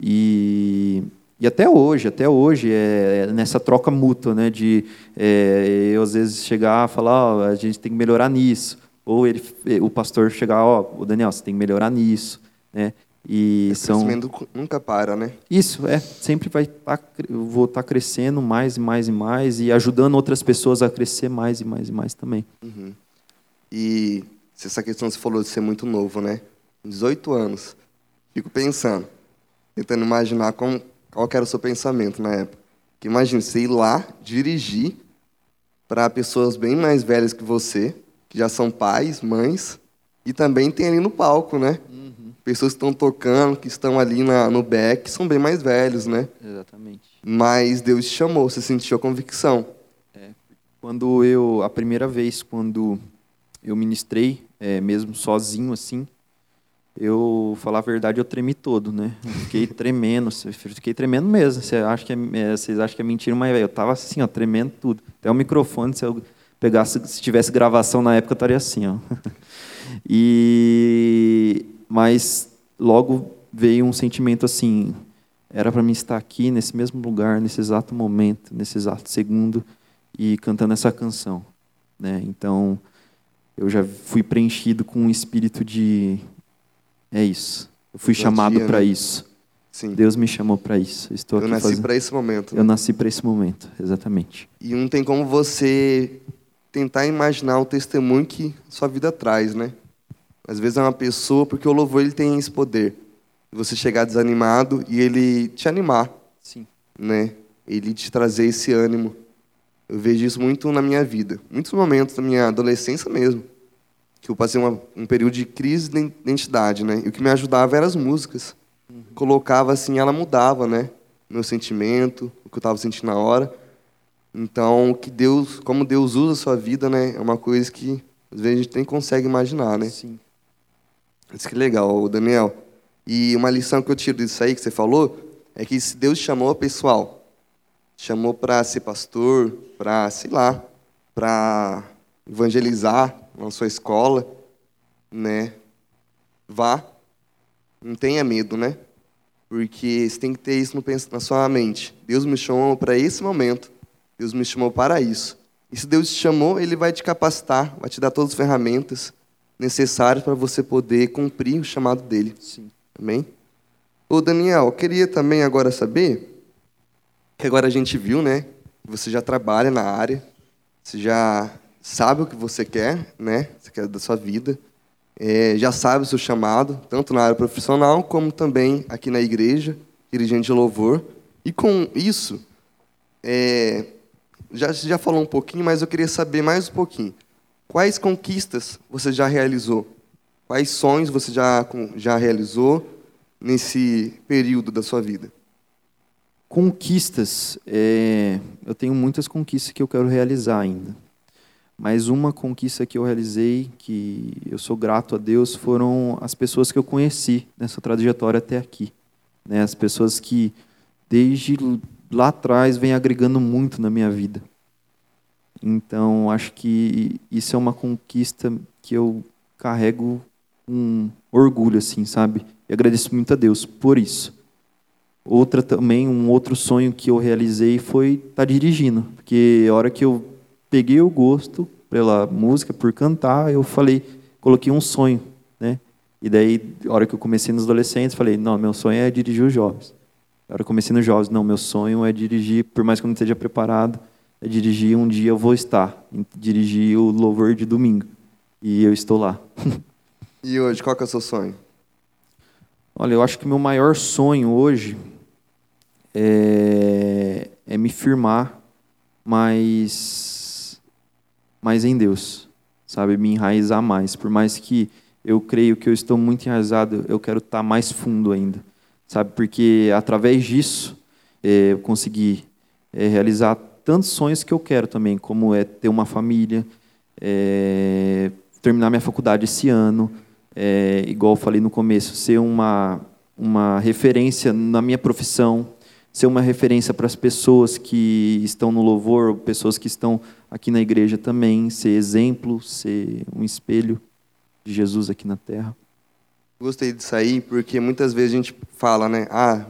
E, e até hoje, até hoje, é nessa troca mútua, né? De é, eu às vezes chegar e falar, ó, a gente tem que melhorar nisso. Ou ele, o pastor chegar, ó, o Daniel, você tem que melhorar nisso, né? E O são crescimento nunca para, né? isso, é. Sempre vai tá, vou estar crescendo mais e mais e mais e ajudando outras pessoas a crescer mais e mais e mais também. Uhum. E se essa questão que você falou de ser muito novo, né? 18 anos. Fico pensando, tentando imaginar como, qual era o seu pensamento na época. Que imagina, você ir lá, dirigir para pessoas bem mais velhas que você, que já são pais, mães, e também tem ali no palco, né? Pessoas que estão tocando, que estão ali na, no back, são bem mais velhos, né? Exatamente. Mas Deus te chamou, você sentiu a convicção. Quando eu a primeira vez quando eu ministrei, é, mesmo sozinho assim, eu falar a verdade, eu tremi todo, né? Eu fiquei [LAUGHS] tremendo, fiquei tremendo mesmo. Você acha que é, é, vocês acham que é mentira, mas eu tava assim, ó, tremendo tudo. Até o microfone, se eu pegasse, se tivesse gravação na época, eu estaria assim, ó. [LAUGHS] E mas logo veio um sentimento assim, era para mim estar aqui nesse mesmo lugar, nesse exato momento, nesse exato segundo e cantando essa canção, né? Então eu já fui preenchido com um espírito de é isso. Eu fui chamado para né? isso. Sim. Deus me chamou para isso. Estou eu aqui nasci fazendo... para esse momento. né? Eu nasci para esse momento, exatamente. E não tem como você tentar imaginar o testemunho que sua vida traz, né? Às vezes é uma pessoa, porque o louvor ele tem esse poder. de Você chegar desanimado e ele te animar, Sim. né? Ele te trazer esse ânimo. Eu vejo isso muito na minha vida. Muitos momentos da minha adolescência mesmo. Que eu passei uma, um período de crise de identidade, né? E o que me ajudava eram as músicas. Colocava assim, ela mudava, né? Meu sentimento, o que eu estava sentindo na hora. Então, o que Deus, como Deus usa a sua vida, né? É uma coisa que às vezes a gente nem consegue imaginar, né? Sim. Isso que legal, Daniel. E uma lição que eu tiro disso aí que você falou é que se Deus chamou pessoal, chamou para ser pastor, para, sei lá, para evangelizar na sua escola, né? Vá. Não tenha medo, né? Porque você tem que ter isso na sua mente. Deus me chamou para esse momento. Deus me chamou para isso. E se Deus te chamou, Ele vai te capacitar, vai te dar todas as ferramentas necessárias para você poder cumprir o chamado dele. Sim. Amém? Ô Daniel, eu queria também agora saber, que agora a gente viu, né? Você já trabalha na área, você já sabe o que você quer, né? Você quer da sua vida, é, já sabe o seu chamado, tanto na área profissional como também aqui na igreja, dirigente de louvor. E com isso, é, já, já falou um pouquinho, mas eu queria saber mais um pouquinho. Quais conquistas você já realizou? Quais sonhos você já, já realizou nesse período da sua vida? Conquistas. É, eu tenho muitas conquistas que eu quero realizar ainda. Mas uma conquista que eu realizei, que eu sou grato a Deus, foram as pessoas que eu conheci nessa trajetória até aqui. Né? As pessoas que, desde lá atrás, vêm agregando muito na minha vida. Então, acho que isso é uma conquista que eu carrego um orgulho, assim, sabe? E agradeço muito a Deus por isso. Outra também, um outro sonho que eu realizei foi estar tá dirigindo, porque a hora que eu peguei o gosto pela música, por cantar, eu falei, coloquei um sonho, né? E daí, a hora que eu comecei nos adolescentes, falei, não, meu sonho é dirigir os jovens. A hora que eu comecei nos jovens, não, meu sonho é dirigir, por mais que eu não esteja preparado, é dirigir um dia eu vou estar, dirigir o louvor de domingo. E eu estou lá. E hoje, qual que é o seu sonho? Olha, eu acho que meu maior sonho hoje é, é me firmar mais, mais em Deus, sabe? Me enraizar mais. Por mais que eu creio que eu estou muito enraizado, eu quero estar mais fundo ainda, sabe? Porque através disso é, eu consegui é, realizar tantos sonhos que eu quero também, como é ter uma família, é, terminar minha faculdade esse ano, é, igual eu falei no começo, ser uma, uma referência na minha profissão, ser uma referência para as pessoas que estão no louvor, pessoas que estão aqui na igreja também, ser exemplo, ser um espelho de Jesus aqui na terra. Gostei disso aí, porque muitas vezes a gente fala, né? Ah,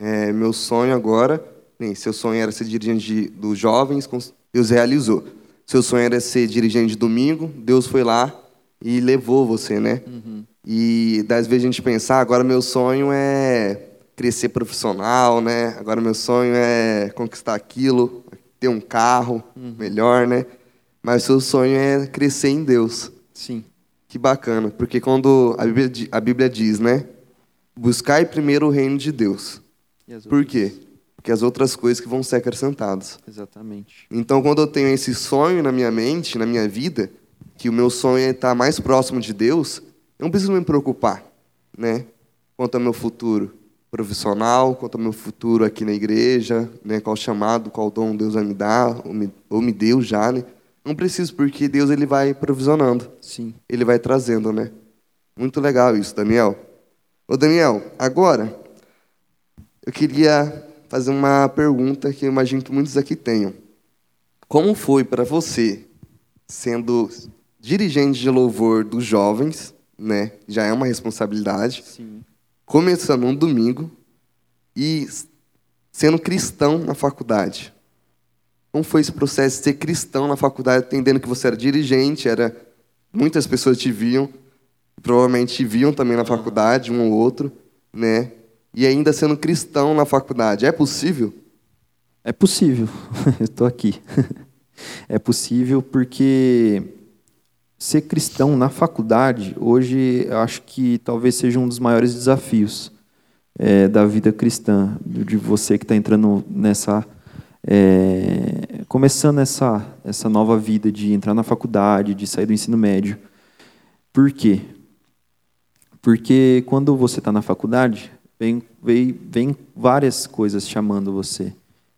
é, meu sonho agora, nem seu sonho era ser dirigente de, dos jovens, Deus realizou. Seu sonho era ser dirigente de domingo, Deus foi lá e levou você, né? Uhum. E das vezes a gente pensar, ah, agora meu sonho é crescer profissional, né? Agora meu sonho é conquistar aquilo, ter um carro uhum. melhor, né? Mas seu sonho é crescer em Deus. Sim. Que bacana, porque quando a Bíblia, a Bíblia diz, né? Buscai primeiro o reino de Deus. Por quê? Porque as outras coisas que vão ser acrescentadas. Exatamente. Então, quando eu tenho esse sonho na minha mente, na minha vida, que o meu sonho é estar mais próximo de Deus, eu não preciso me preocupar, né? Quanto ao meu futuro profissional, quanto ao meu futuro aqui na igreja, né? Qual chamado, qual dom Deus vai me dar, ou me, ou me deu já, né? Não preciso, porque Deus ele vai provisionando. Sim. Ele vai trazendo, né? Muito legal isso, Daniel. Ô, Daniel, agora eu queria fazer uma pergunta que eu imagino que muitos aqui tenham. Como foi para você, sendo dirigente de louvor dos jovens, né? Já é uma responsabilidade. Sim. Começando um domingo e sendo cristão na faculdade. Como foi esse processo de ser cristão na faculdade, entendendo que você era dirigente, era muitas pessoas te viam, provavelmente te viam também na faculdade, um ou outro, né? E ainda sendo cristão na faculdade, é possível? É possível. [LAUGHS] Estou aqui. [LAUGHS] É possível porque ser cristão na faculdade, hoje, eu acho que talvez seja um dos maiores desafios é, da vida cristã, de você que está entrando nessa. É, começando essa, essa nova vida de entrar na faculdade, de sair do ensino médio. Por quê? Porque quando você está na faculdade, vem, vem, vem várias coisas chamando você.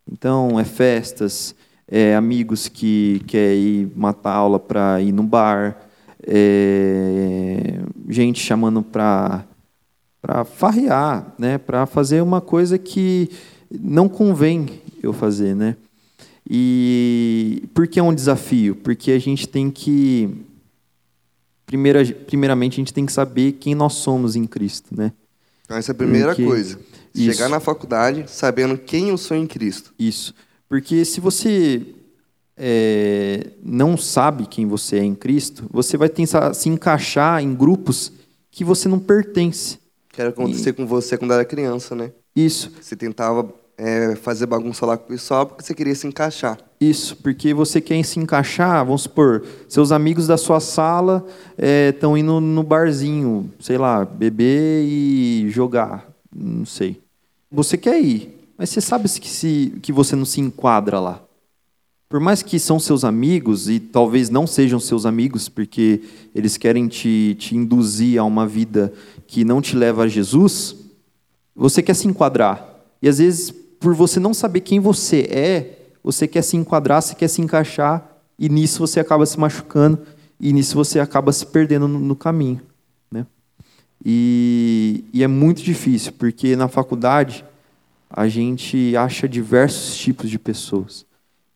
Então, é festas, é, amigos que quer ir matar aula para ir no bar, é, gente chamando para para farrear, né, para fazer uma coisa que não convém eu fazer, né? E por que é um desafio? Porque a gente tem que primeira, primeiramente a gente tem que saber quem nós somos em Cristo, né? Então essa é a primeira Porque... coisa. Chegar na faculdade sabendo quem eu sou em Cristo. Isso. Porque se você é, não sabe quem você é em Cristo, você vai tentar se encaixar em grupos que você não pertence. Que era acontecer e... com você quando era criança, né? Isso. Você tentava é, fazer bagunça lá com o pessoal porque você queria se encaixar. Isso, porque você quer se encaixar, vamos supor, seus amigos da sua sala estão é, indo no barzinho, sei lá, beber e jogar, não sei. Você quer ir, mas você sabe que, se, que você não se enquadra lá. Por mais que são seus amigos, e talvez não sejam seus amigos, porque eles querem te, te induzir a uma vida que não te leva a Jesus, você quer se enquadrar. E às vezes, por você não saber quem você é, você quer se enquadrar, você quer se encaixar, e nisso você acaba se machucando, e nisso você acaba se perdendo no, no caminho. Né? E, e é muito difícil, porque na faculdade a gente acha diversos tipos de pessoas.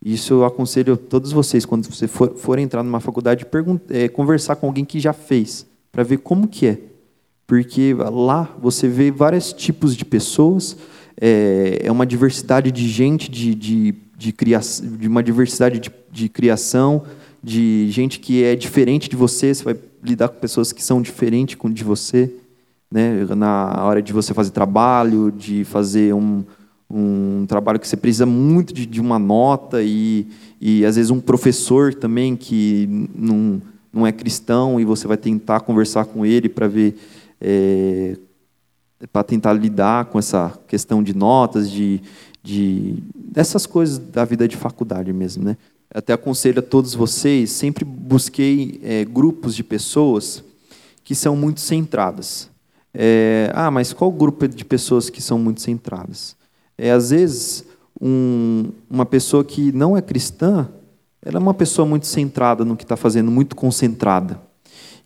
Isso eu aconselho a todos vocês, quando você for, for entrar numa faculdade, é, conversar com alguém que já fez, para ver como que é. Porque lá você vê vários tipos de pessoas, é, é uma diversidade de gente, de, de, de, criação, de uma diversidade de, de criação, de gente que é diferente de você, você vai lidar com pessoas que são diferentes de você, né? na hora de você fazer trabalho, de fazer um, um trabalho que você precisa muito de, de uma nota e, e às vezes um professor também que não, não é cristão e você vai tentar conversar com ele para ver é, para tentar lidar com essa questão de notas de, de dessas coisas da vida de faculdade mesmo né? Até aconselho a todos vocês sempre busquei é, grupos de pessoas que são muito centradas. É, ah mas qual grupo de pessoas que são muito centradas? É, às vezes, um, uma pessoa que não é cristã, ela é uma pessoa muito centrada no que está fazendo, muito concentrada.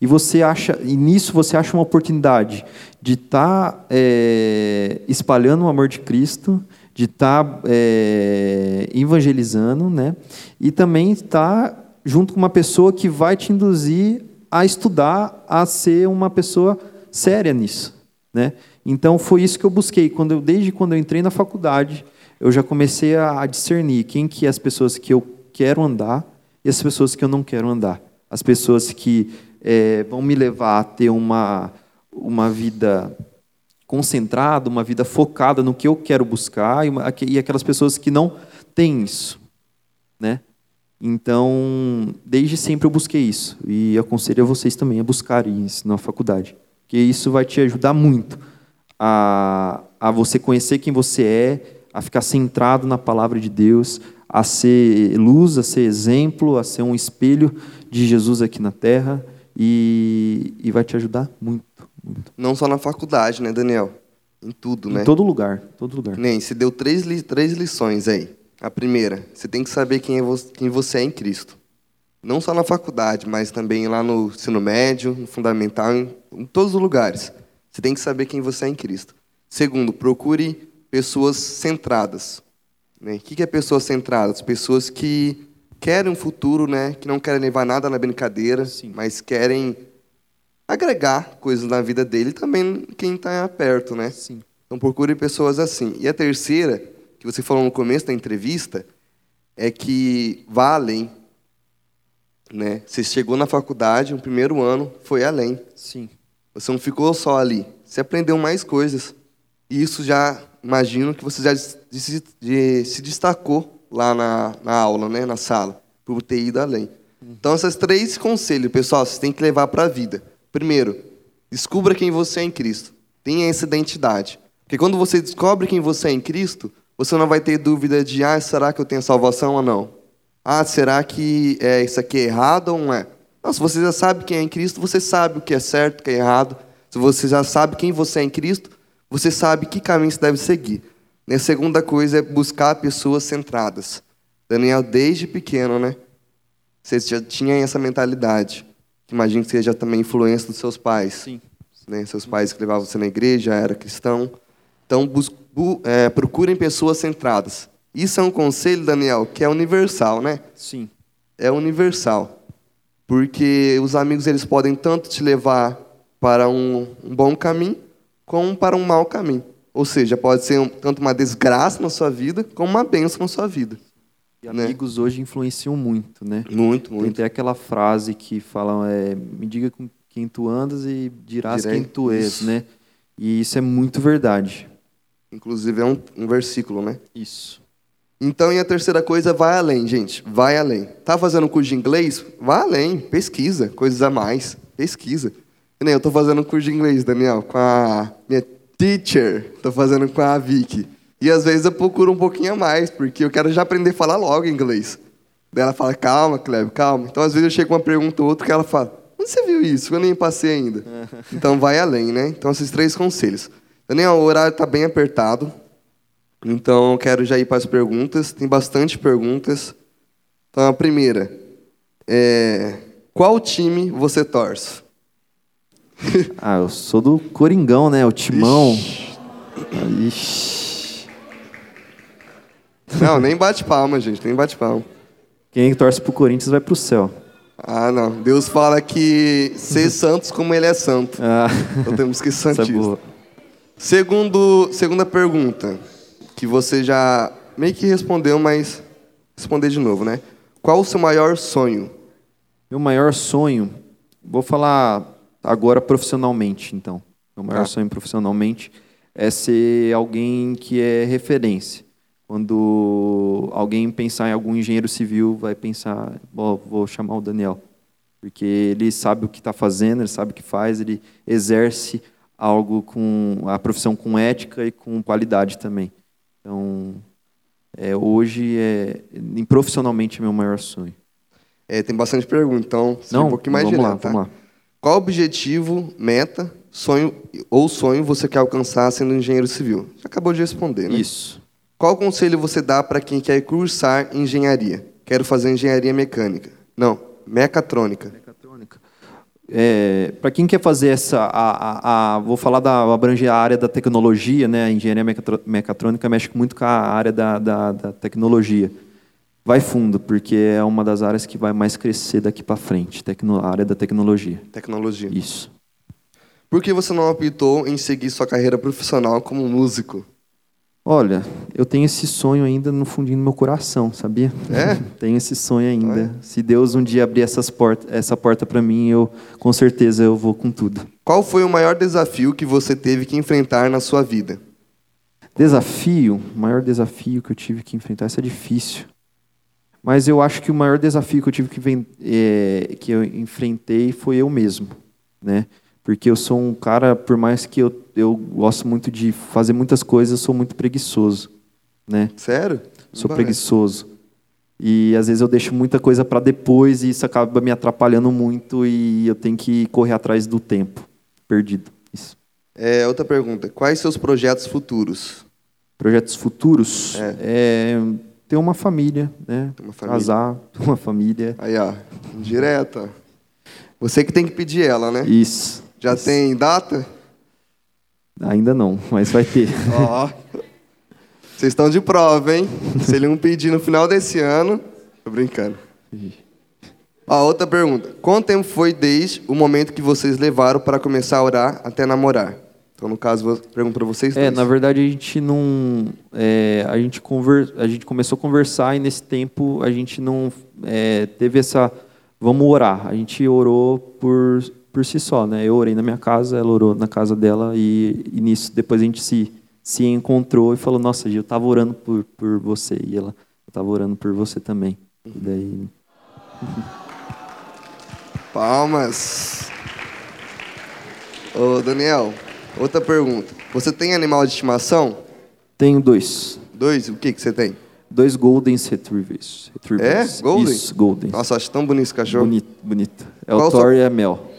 E você acha, e nisso você acha uma oportunidade de estar tá, é, espalhando o amor de Cristo, de estar tá, é, evangelizando, né? E também estar tá junto com uma pessoa que vai te induzir a estudar, a ser uma pessoa séria nisso, né? Então foi isso que eu busquei. Quando eu, desde quando eu entrei na faculdade, eu já comecei a, discernir quem que é as pessoas que eu quero andar e as pessoas que eu não quero andar. As pessoas que é, vão me levar a ter uma, uma vida concentrada, uma vida focada no que eu quero buscar, e, aquelas pessoas que não têm isso. Né? Então, desde sempre eu busquei isso. E aconselho a vocês também a buscarem isso na faculdade. Porque isso vai te ajudar muito a, a você conhecer quem você é, a ficar centrado na palavra de Deus, a ser luz, a ser exemplo, a ser um espelho de Jesus aqui na terra e, e vai te ajudar muito. Não só na faculdade, né, Daniel? Em tudo, em né? Em todo lugar, todo lugar. Nem, você deu três, três lições aí. A primeira, você tem que saber quem, é você, quem você é em Cristo. Não só na faculdade, mas também lá no ensino médio, no fundamental, em, em todos os lugares. Você tem que saber quem você é em Cristo. Segundo, procure pessoas centradas. Né? O que é pessoas centradas? Pessoas que querem um futuro, né? que não querem levar nada na brincadeira, Sim. mas querem agregar coisas na vida dele também quem está perto. Né? Sim. Então procure pessoas assim. E a terceira, que você falou no começo da entrevista, é que vá além. Né? Você chegou na faculdade, no primeiro ano, foi além. Sim. Você não ficou só ali. Você aprendeu mais coisas. E isso já, imagino que você já se, se destacou lá na, na aula, né, na sala, por ter ido além. Então, esses três conselhos, pessoal, você tem que levar para a vida. Primeiro, descubra quem você é em Cristo. Tenha essa identidade. Porque quando você descobre quem você é em Cristo, você não vai ter dúvida de, ah, será que eu tenho salvação ou não? Ah, será que é, isso aqui é errado ou não é? Não, se você já sabe quem é em Cristo, você sabe o que é certo, o que é errado. Se você já sabe quem você é em Cristo, você sabe que caminho você deve seguir. E a segunda coisa é buscar pessoas centradas. Daniel, desde pequeno, né? Você já tinha essa mentalidade. Imagino que seja também influência dos seus pais. Sim. Né? Seus pais que levavam você na igreja, era cristão. Então, bus- bu- é, procurem pessoas centradas. Isso é um conselho, Daniel, que é universal, né? Sim. É universal. Porque os amigos eles podem tanto te levar para um, um bom caminho, como para um mau caminho. Ou seja, pode ser um- tanto uma desgraça na sua vida, como uma bênção na sua vida. E Né? amigos hoje influenciam muito, né? Muito, Tem muito. até aquela frase que falam, é, me diga com quem tu andas e dirás Direi. quem tu és, Isso. né? E isso é muito verdade. Inclusive é um, um versículo, né? Isso. Então, e a terceira coisa, vai além, gente. Vai além. Tá fazendo curso de inglês? Vai além. Pesquisa. Coisas a mais. Pesquisa. Eu tô fazendo curso de inglês, Daniel, com a minha teacher. Tô fazendo com a Vicky. E às vezes eu procuro um pouquinho a mais, porque eu quero já aprender a falar logo inglês. Daí ela fala, calma, Cleve, calma. Então, às vezes eu chego com uma pergunta ou outra que ela fala, onde você viu isso? Eu nem passei ainda. [LAUGHS] Então, vai além, né? Então, esses três conselhos. Daniel, o horário tá bem apertado. Então, eu quero já ir para as perguntas. Tem bastante perguntas. Então, a primeira é: qual time você torce? [LAUGHS] Ah, eu sou do Coringão, né? O Timão. Ixi. Não, nem bate palma, gente, nem bate palma. Quem torce pro Corinthians vai pro céu. Ah, não. Deus fala que ser [LAUGHS] santos como ele é santo. Ah, Então temos que ser é santistas. boa. Segundo, segunda pergunta, que você já meio que respondeu, mas responder de novo, né? Qual o seu maior sonho? Meu maior sonho, vou falar agora profissionalmente, então. Meu maior Tá. sonho profissionalmente é ser alguém que é referência. Quando alguém pensar em algum engenheiro civil, vai pensar, "Bom, vou chamar o Daniel. Porque ele sabe o que está fazendo, ele sabe o que faz, ele exerce algo com a profissão com ética e com qualidade também. Então, é, hoje, é, profissionalmente, é meu maior sonho. É, tem bastante pergunta, então Não, um pouquinho mais vamos lá, direto, tá? vamos lá. Qual objetivo, meta, sonho ou sonho você quer alcançar sendo engenheiro civil? Já acabou de responder, né? Isso. Qual conselho você dá para quem quer cursar engenharia? Quero fazer engenharia mecânica. Não, mecatrônica. Mecatrônica. É, para quem quer fazer essa, a, a- a- vou falar da abranger a área da tecnologia, né? A engenharia mecatrônica mexe muito com a área da, da, da tecnologia. Vai fundo, porque é uma das áreas que vai mais crescer daqui para frente, tecno, a área da tecnologia. Tecnologia. Isso. Por que você não optou em seguir sua carreira profissional como músico? Olha, eu tenho esse sonho ainda no fundinho do meu coração, sabia? É? [LAUGHS] tenho esse sonho ainda. Olha. Se Deus um dia abrir essas essa porta para mim, eu com certeza eu vou com tudo. Qual foi o maior desafio que você teve que enfrentar na sua vida? Desafio, o maior desafio que eu tive que enfrentar, isso é difícil. Mas eu acho que o maior desafio que eu tive que, é, que eu enfrentei foi eu mesmo, né? Porque eu sou um cara, por mais que eu, eu gosto muito de fazer muitas coisas, eu sou muito preguiçoso, né? Sério? Sou Não preguiçoso. E às vezes eu deixo muita coisa para depois e isso acaba me atrapalhando muito e eu tenho que correr atrás do tempo perdido. Isso. É, outra pergunta. Quais seus projetos futuros? Projetos futuros é. ter uma família, né? Ter uma família. Casar, [LAUGHS] ter uma família. Aí, ó. Direta. Você que tem que pedir ela, né? Isso. Já tem data? Ainda não, mas vai ter. [LAUGHS] Ó. Vocês estão de prova, hein? Se ele não pedir no final desse ano. Tô brincando. Ó, outra pergunta. Quanto tempo foi desde o momento que vocês levaram para começar a orar até namorar? Então, no caso, vou pergunto para vocês É, na verdade a gente não, é, a gente conver, a gente começou a conversar e nesse tempo a gente não é, teve essa, vamos orar. A gente orou por por si só, né? Eu orei na minha casa, ela orou na casa dela e, e nisso depois a gente se se encontrou e falou, nossa, eu estava orando por por você e ela, estava orando por você também. E daí [LAUGHS] Palmas. Ô, Daniel, outra pergunta. Você tem animal de estimação? tenho dois, Dois? O que, que você tem? dois Golden Retrievers. retrievers. É? Golden? Isso, Golden. Nossa, acho tão bonito esse cachorro. Bonito, bonito. É Qual o sua- Thor e a Mel.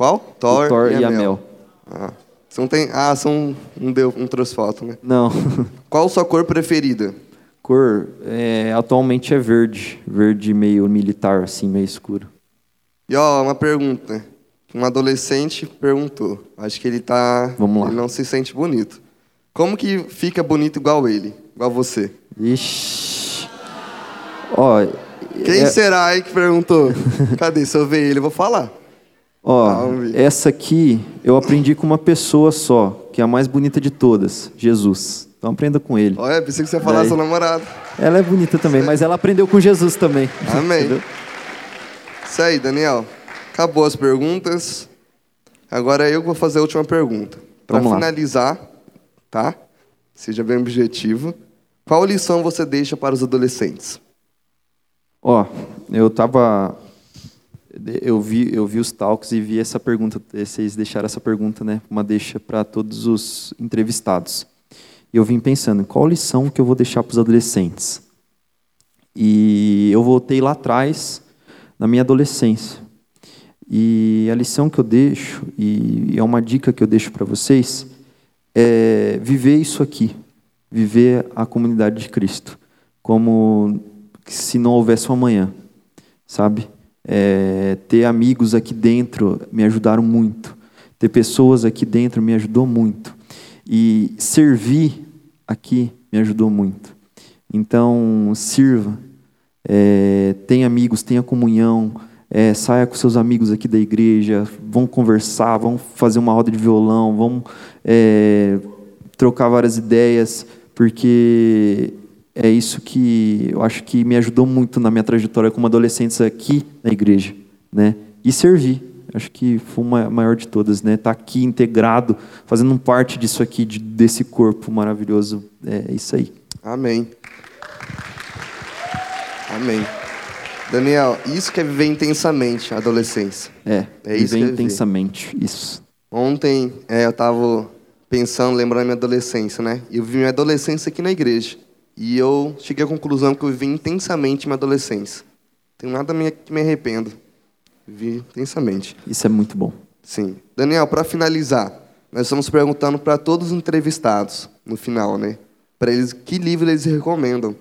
Qual? Thor, Thor e, a Mel. Mel. Ah, você não tem... ah são... não, deu... não trouxe foto, né? Não. [LAUGHS] Qual sua cor preferida? Cor, é, atualmente é verde. Verde meio militar, assim, meio escuro. E ó, uma pergunta. Um adolescente perguntou. Acho que ele tá. Vamos lá. Ele não se sente bonito. Como que fica bonito igual ele? Igual você? Ixi. Ó, Quem é- será aí que perguntou? Cadê? Se eu ver ele, eu vou falar. Ó, ver. essa aqui eu aprendi com uma pessoa só, que é a mais bonita de todas, Jesus. Então aprenda com ele. Olha, pensei que você ia falar Daí. seu namorado. Ela é bonita também, mas ela aprendeu com Jesus também. [LAUGHS] Amém. Entendeu? Isso aí, Daniel. Acabou as perguntas. Agora eu que vou fazer a última pergunta. Para finalizar, tá? Seja bem objetivo. Qual lição você deixa para os adolescentes? Ó, eu tava. Eu vi, eu vi os talks e vi essa pergunta. Vocês deixaram essa pergunta, né? Uma deixa para todos os entrevistados. E eu vim pensando, qual lição que eu vou deixar para os adolescentes? E eu voltei lá atrás, na minha adolescência. E a lição que eu deixo, e é uma dica que eu deixo para vocês, é viver isso aqui, viver a comunidade de Cristo, como se não houvesse um amanhã, sabe? É, ter amigos aqui dentro me ajudaram muito, ter pessoas aqui dentro me ajudou muito, e servir aqui me ajudou muito. Então, sirva, é, tenha amigos, tenha comunhão, é, saia com seus amigos aqui da igreja, vão conversar, vão fazer uma roda de violão, vão é, trocar várias ideias, porque é isso que eu acho que me ajudou muito na minha trajetória como adolescente aqui na igreja, né? E servir. Acho que foi uma maior de todas, né? Estar aqui integrado, fazendo parte disso aqui, de- desse corpo maravilhoso, é isso aí. Amém. Amém. Daniel, isso que é viver intensamente a adolescência. É, É isso viver vi. intensamente, isso. Ontem é, eu estava pensando, lembrando minha adolescência, né? Eu vivi minha adolescência aqui na igreja. E eu cheguei à conclusão que eu vivi intensamente minha adolescência. Não tenho nada que me arrependo. Vivi intensamente. Isso é muito bom. Sim. Daniel, para finalizar, nós estamos perguntando para todos os entrevistados, no final, né? Para eles, que livro eles recomendam.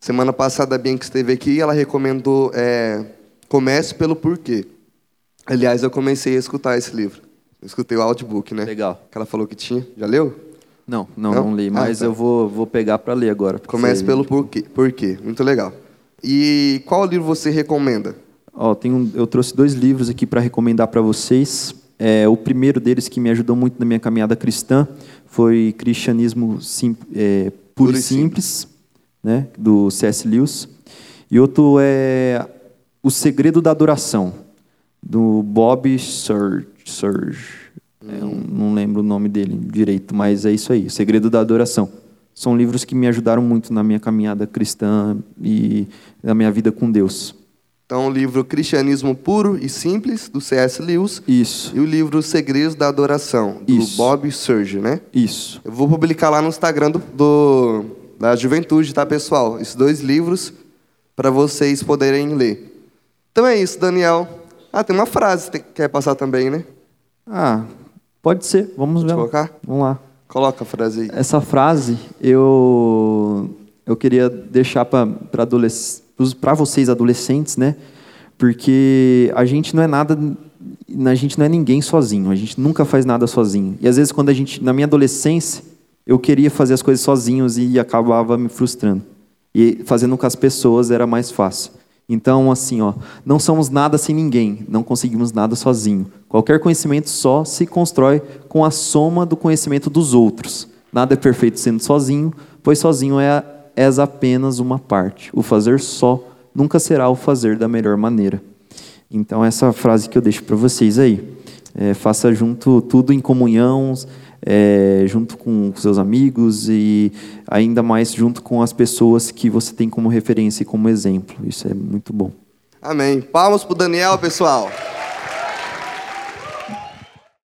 Semana passada a Bianca esteve aqui ela recomendou é, Comece pelo Porquê. Aliás, eu comecei a escutar esse livro. Eu escutei o audiobook, né? Legal. Que ela falou que tinha. Já leu? Não, não, Não? não, li, Ah, mas tá. eu vou, vou pegar para ler agora. Comece você- pelo porquê. porquê. Muito legal. E qual livro você recomenda? Ó, um- eu trouxe dois livros aqui para recomendar para vocês. É, o primeiro deles que me ajudou muito na minha caminhada cristã foi Cristianismo Sim- é, Puro, Puro e e Simples, né, do C.S. Lewis. E outro é O Segredo da Adoração, do Bob Surge. Surge. É, um- não lembro o nome dele direito, mas é isso aí, O Segredo da Adoração. São livros que me ajudaram muito na minha caminhada cristã e na minha vida com Deus. Então, o livro Cristianismo Puro e Simples, do C.S. Lewis. Isso, E o livro Segredos da Adoração, do Isso. Bob Surge, né? isso. Eu vou publicar lá no Instagram do, do- da Juventude, tá, pessoal? Esses dois livros para vocês poderem ler. Então é isso, Daniel. Ah, tem uma frase que quer passar também, né? Ah, pode ser. Vamos ver. colocar? Vamos lá. Coloca a frase aí. Essa frase eu eu queria deixar para para vocês adolescentes, né? Porque a gente não é nada, a gente não é ninguém sozinho. A gente nunca faz nada sozinho. E às vezes quando a gente, na minha adolescência, eu queria fazer as coisas sozinhos e acabava me frustrando. E fazendo com as pessoas era mais fácil. Então, assim, ó, não somos nada sem ninguém, não conseguimos nada sozinho. Qualquer conhecimento só se constrói com a soma do conhecimento dos outros. Nada é perfeito sendo sozinho, pois sozinho é, és apenas uma parte. O fazer só nunca será o fazer da melhor maneira. Então, essa frase que eu deixo para vocês aí. É, faça junto tudo em comunhão, é, junto com seus amigos e ainda mais junto com as pessoas que você tem como referência e como exemplo. Isso é muito bom. Amém. Palmas pro Daniel, pessoal.